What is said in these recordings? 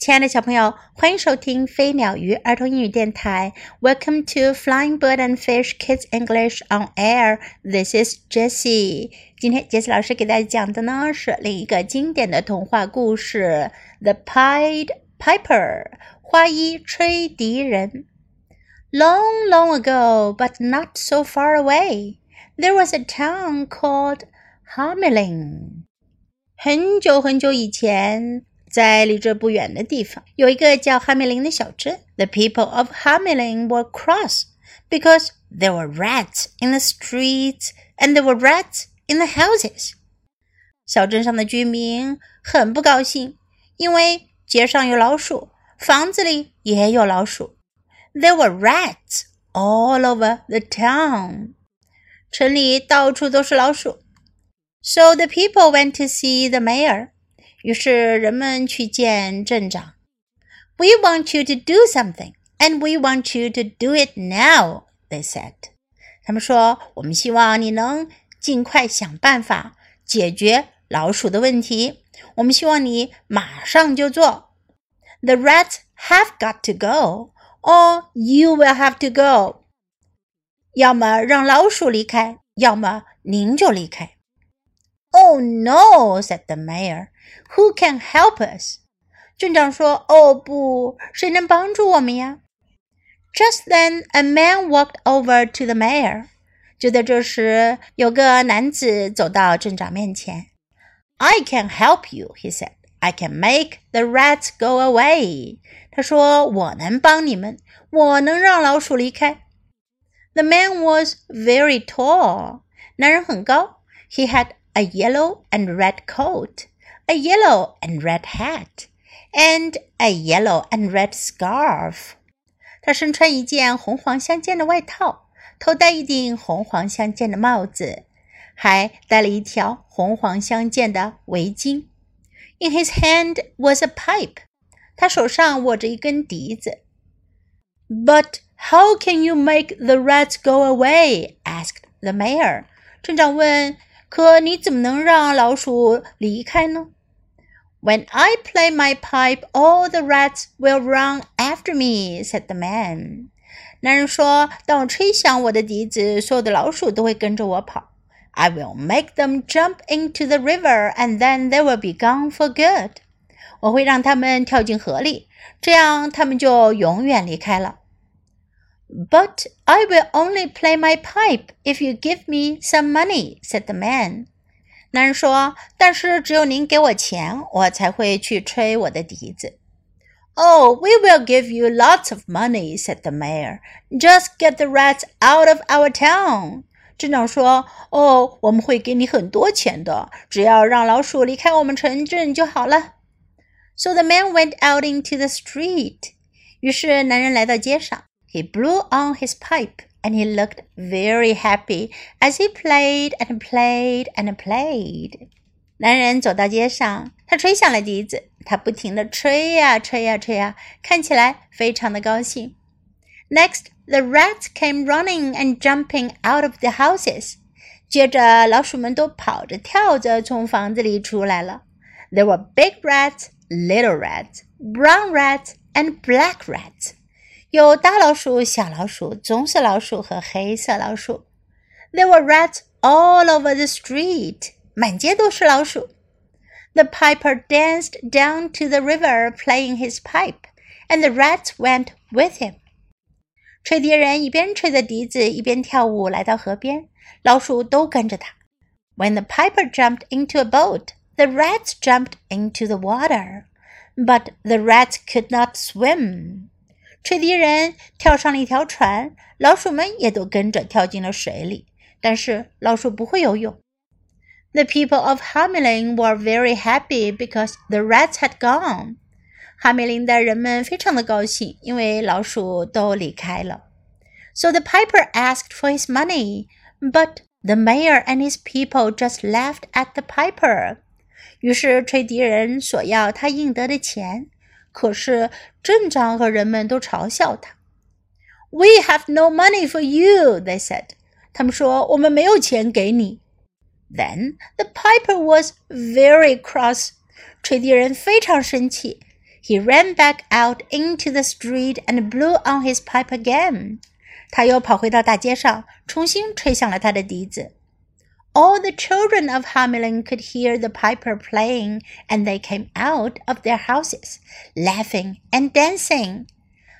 亲爱的小朋友，欢迎收听飞鸟鱼儿童英语电台。Welcome to Flying Bird and Fish Kids English on Air. This is Jessie. 今天杰西老师给大家讲的呢是另一个经典的童话故事《The Pied Piper》花衣吹笛人。Long, long ago, but not so far away, there was a town called Hamelin. 很久很久以前。在离这不远的地方，有一个叫哈梅林的小镇。The people of Hamelin were cross because there were rats in the streets and there were rats in the houses. 小镇上的居民很不高兴，因为街上有老鼠，房子里也有老鼠。There were rats all over the town. 城里到处都是老鼠。So the people went to see the mayor. 于是人们去见镇长。We want you to do something, and we want you to do it now. They said. 他们说，我们希望你能尽快想办法解决老鼠的问题。我们希望你马上就做。The rats have got to go, or you will have to go. 要么让老鼠离开，要么您就离开。Oh no, said the mayor. Who can help us? 镇长说：“哦不，谁能帮助我们呀？”Just then, a man walked over to the mayor. 就在这时，有个男子走到镇长面前。“I can help you,” he said. “I can make the rats go away.” 他说：“我能帮你们，我能让老鼠离开。” The man was very tall. 男人很高。He had a yellow and red coat a yellow and red hat, and a yellow and red scarf. 他身穿一件红黄相间的外套，头戴一顶红黄相间的帽子，还戴了一条红黄相间的围巾。In his hand was a pipe. 他手上握着一根笛子。But how can you make the rats go away? asked the mayor. 镇长问：“可你怎么能让老鼠离开呢？” When I play my pipe, all the rats will run after me," said the man. 男人说：“当我吹响我的笛子，所有的老鼠都会跟着我跑。I will make them jump into the river, and then they will be gone for good. 我会让他们跳进河里，这样他们就永远离开了。But I will only play my pipe if you give me some money," said the man. 男人说：“但是只有您给我钱，我才会去吹我的笛子。” Oh, we will give you lots of money," said the mayor. "Just get the rats out of our town." 镇长说：“哦，我们会给你很多钱的，只要让老鼠离开我们城镇就好了。” So the man went out into the street. 于是男人来到街上，He blew on his pipe and he looked very happy as he played and played and played. 男人走到街上，他吹响了笛子，他不停地吹呀吹呀吹呀，看起来非常的高兴。Next, the rats came running and jumping out of the houses. 接着，老鼠们都跑着跳着从房子里出来了。There were big rats, little rats, brown rats, and black rats. 有大老鼠、小老鼠、棕色老鼠和黑色老鼠。There were rats all over the street，满街都是老鼠。The piper danced down to the river playing his pipe, and the rats went with him. 吹笛人一边吹着笛子，一边跳舞，来到河边，老鼠都跟着他。When the piper jumped into a boat, the rats jumped into the water, but the rats could not swim. 吹笛人跳上了一条船，老鼠们也都跟着跳进了水里。但是老鼠不会游泳。The people of Hamelin were very happy because the rats had gone. 哈梅林的人们非常的高兴，因为老鼠都离开了。So the piper asked for his money, but the mayor and his people just laughed at the piper. 于是吹笛人索要他应得的钱。可是镇长和人们都嘲笑他。We have no money for you, they said. 他们说我们没有钱给你。Then the piper was very cross. 吹笛人非常生气。 He ran back out into the street and blew on his pipe again. 他又跑回到大街上，重新吹响了他的笛子。 All the children of Hamelin could hear the piper playing, and they came out of their houses, laughing and dancing.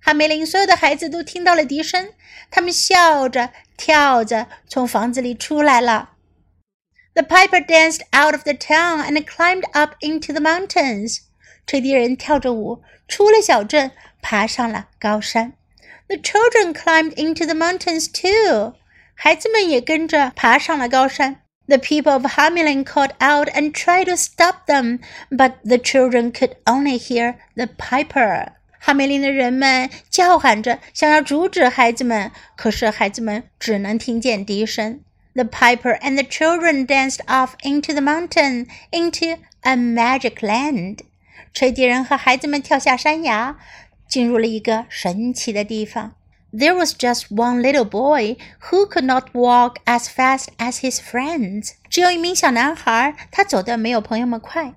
哈梅林所有的孩子都听到了笛声，他们笑着、跳着从房子里出来了。The piper danced out of the town and climbed up into the mountains. 吹笛人跳着舞出了小镇，爬上了高山。The children climbed into the mountains too. 孩子们也跟着爬上了高山。The people of Hamelin called out and tried to stop them, but the children could only hear the piper. 哈梅林的人们叫喊着，想要阻止孩子们，可是孩子们只能听见笛声。The piper and the children danced off into the mountain, into a magic land. 吹笛人和孩子们跳下山崖，进入了一个神奇的地方。There was just one little boy who could not walk as fast as his friends. 只有一名小男孩，他走得没有朋友们快。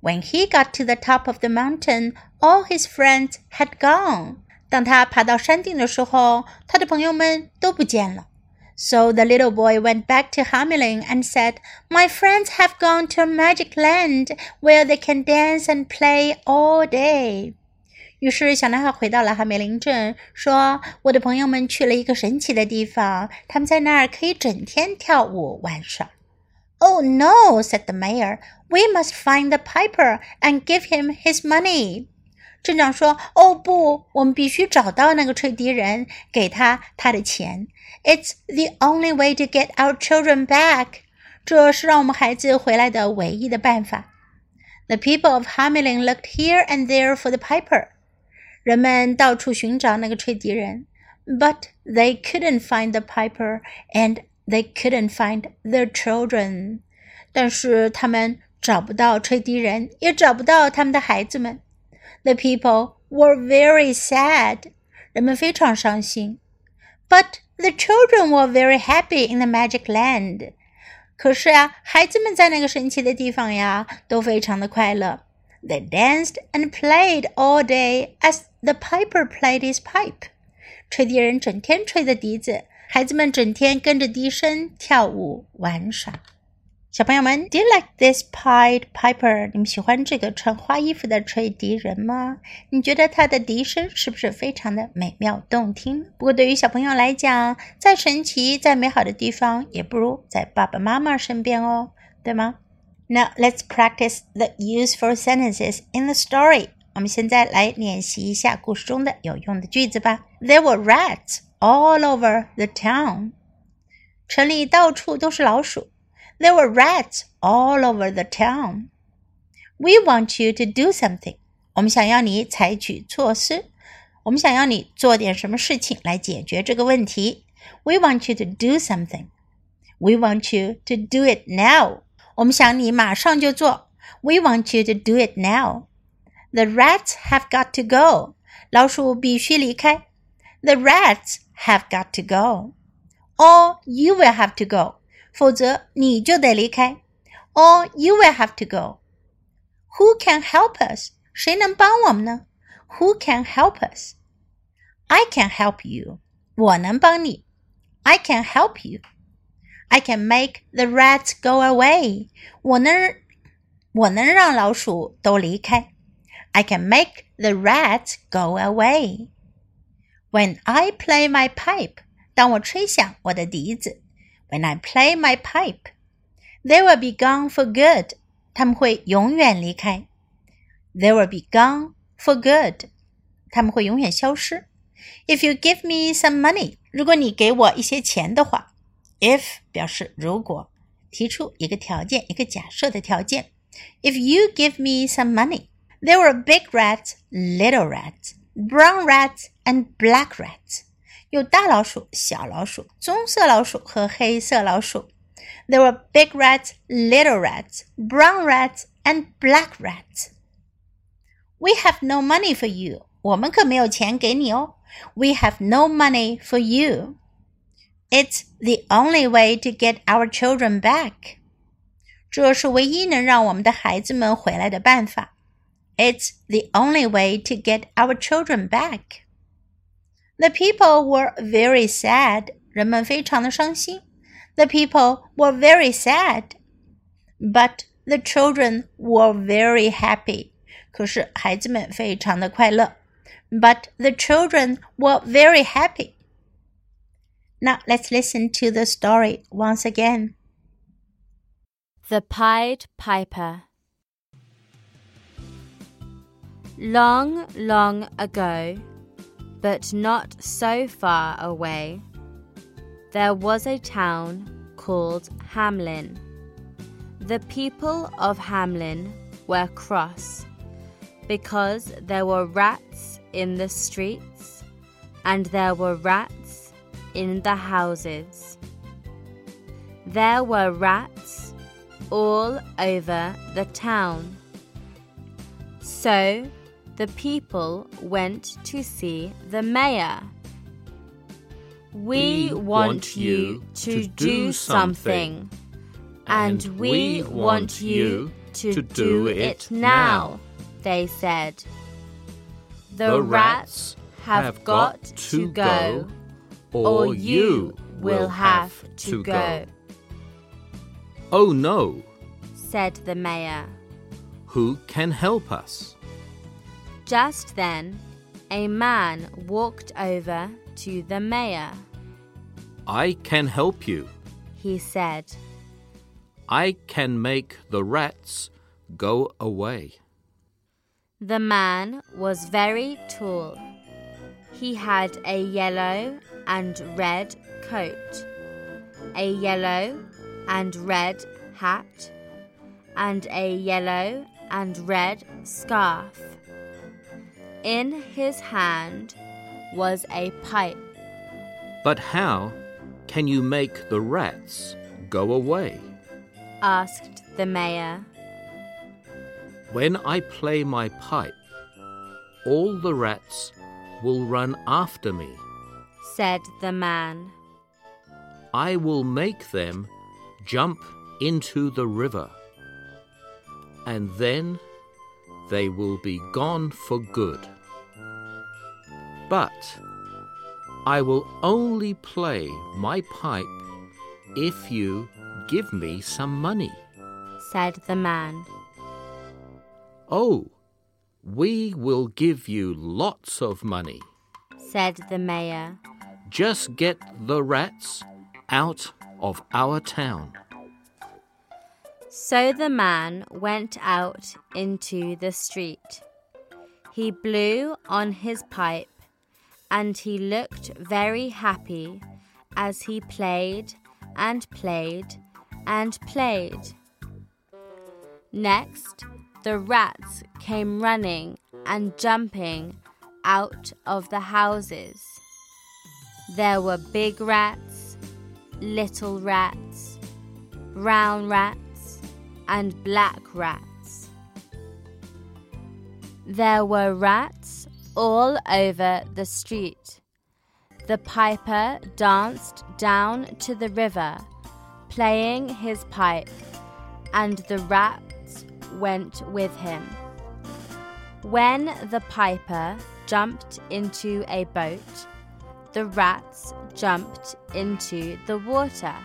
When he got to the top of the mountain, all his friends had gone. 当他爬到山顶的时候，他的朋友们都不见了。So the little boy went back to Hamelin and said, My friends have gone to a magic land where they can dance and play all day. 于是小男孩回到了哈梅林镇，说：“我的朋友们去了一个神奇的地方，他们在那儿可以整天跳舞玩耍。” Oh no, said the mayor. We must find the piper and give him his money. 镇长说：“哦不，我们必须找到那个吹笛人，给他他的钱。It's the only way to get our children back。这是让我们孩子回来的唯一的办法。” The people of Hamelin looked here and there for the piper。人们到处寻找那个吹笛人，but they couldn't find the piper and they couldn't find their children。但是他们找不到吹笛人，也找不到他们的孩子们。the people were very sad. 人们非常伤心。But the children were very happy in the magic land. 可是呀，孩子们在那个神奇的地方呀，都非常的快乐。 They danced and played all day as the piper played his pipe. 吹笛人整天吹着笛子，孩子们整天跟着笛声跳舞玩耍。小朋友们，Do you like this Pied Piper？你们喜欢这个穿花衣服的吹笛人吗？你觉得他的笛声是不是非常的美妙动听？不过对于小朋友来讲，再神奇、再美好的地方，也不如在爸爸妈妈身边哦，对吗 ？Now let's practice the useful sentences in the story。我们现在来练习一下故事中的有用的句子吧。There were rats all over the town。城里到处都是老鼠。There were rats all over the town. We want you to do something. 我们想要你采取措施，我们想要你做点什么事情来解决这个问题。We want you to do something. We want you to do it now. 我们想你马上就做。We want you to do it now. The rats have got to go. 老鼠必须离开。The rats have got to go. Or you will have to go. 否则你就得离开，or you will have to go. Who can help us? 谁能帮我们呢？Who can help us? I can help you. 我能帮你。I can help you. I can make the rats go away. 我能，我能让老鼠都离开。I can make the rats go away. When I play my pipe，当我吹响我的笛子。when I play my pipe, they will be gone for good. 他们会永远离开。They will be gone for good. 他们会永远消失。If you give me some money，如果你给我一些钱的话 ，if 表示如果，提出一个条件，一个假设的条件。If you give me some money, there were big rats, little rats, brown rats, and black rats. 有大老鼠、小老鼠、棕色老鼠和黑色老鼠。There were big rats, little rats, brown rats, and black rats. We have no money for you. 我们可没有钱给你哦。We have no money for you. It's the only way to get our children back. 这是唯一能让我们的孩子们回来的办法。 It's the only way to get our children back. The people were very sad. 人们非常的伤心。The people were very sad, but the children were very happy. 可是孩子们非常的快乐。But the children were very happy. Now let's listen to the story once again. The Pied Piper. Long, long ago, but not so far away, there was a town called Hamelin. The people of Hamelin were cross because there were rats in the streets and there were rats in the houses. There were rats all over the town. So the people went to see the mayor. We, We want, want you to do something, and we want you to, to do it now, they said. The, rats have, got, to go, or you will have to go. Oh no! said the mayor. Who can help us? Just then, a man walked over to the mayor. I can help you. He said, I can make the rats go away. The man was very tall. He had a yellow and red coat, a yellow and red hat, and a yellow and red scarf. In his hand was a pipe. But how can you make the rats go away? asked the mayor. When I play my pipe, all the rats will run after me. said the man. I will make them jump into the river. And then they will be gone for good. But I will only play my pipe if you give me some money. said the man. Oh, we will give you lots of money. said the mayor. Just get the rats out of our town. So the man went out into the street. He blew on his pipe and he looked very happy as he played and played and played. Next, the rats came running and jumping out of the houses. There were big rats, little rats, brown rats, and black rats. There were rats all over the street. The piper danced down to the river, playing his pipe, and the rats went with him. When the piper jumped into a boat, the rats jumped into the water.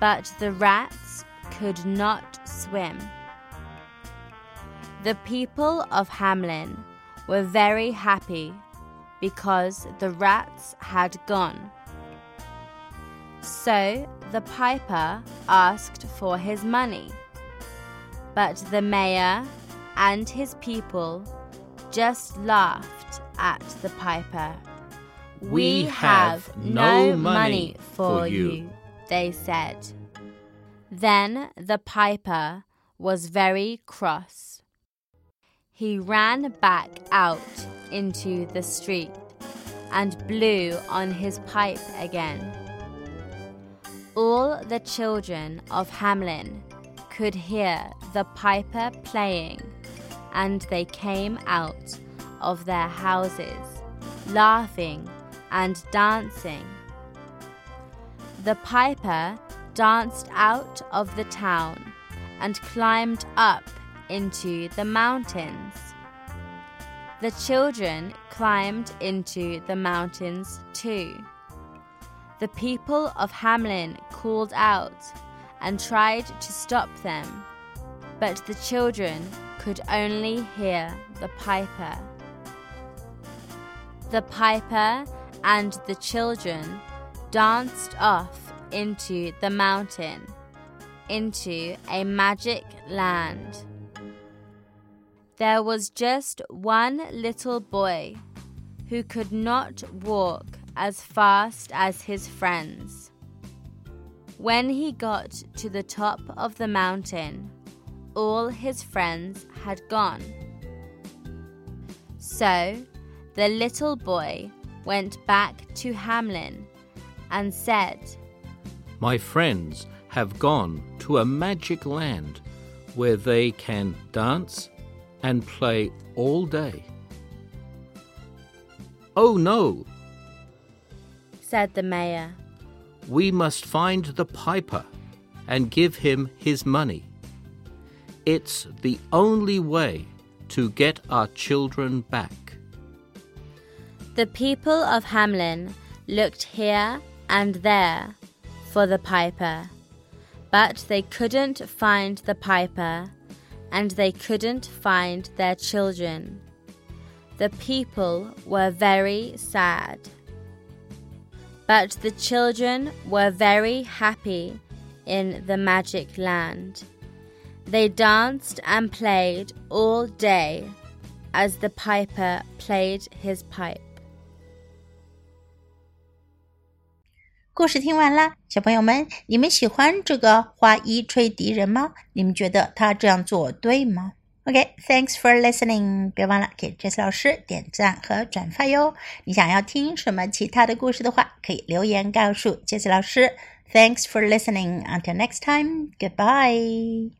But the rats could not swim. The people of Hamelin were very happy because the rats had gone. So the piper asked for his money. But the mayor and his people just laughed at the piper. We have no money for for you." you, they said. Then the piper was very cross. He ran back out into the street and blew on his pipe again. All the children of Hamelin could hear the piper playing, and they came out of their houses, laughing and dancing. The piper danced out of the town and climbed up into the mountains. The children climbed into the mountains too. The people of Hamelin called out and tried to stop them, but the children could only hear the piper. The piper and the children danced off into the mountain, into a magic land. There was just one little boy who could not walk as fast as his friends. When he got to the top of the mountain, all his friends had gone. So the little boy went back to Hamelin and said, My friends have gone to a magic land where they can dance and play all day. Oh no, said the mayor. We must find the piper and give him his money. It's the only way to get our children back. The people of Hamelin looked here and there for the piper, but they couldn't find the piper and they couldn't find their children. The people were very sad. But the children were very happy in the magic land. They danced and played all day as the piper played his pipe. 故事听完啦，小朋友们，你们喜欢这个花衣吹笛人吗？你们觉得他这样做对吗 ？OK，thanks、for listening。别忘了给 Jess 老师点赞和转发哟。你想要听什么其他的故事的话，可以留言告诉 Jess 老师。Thanks for listening. Until next time. Goodbye.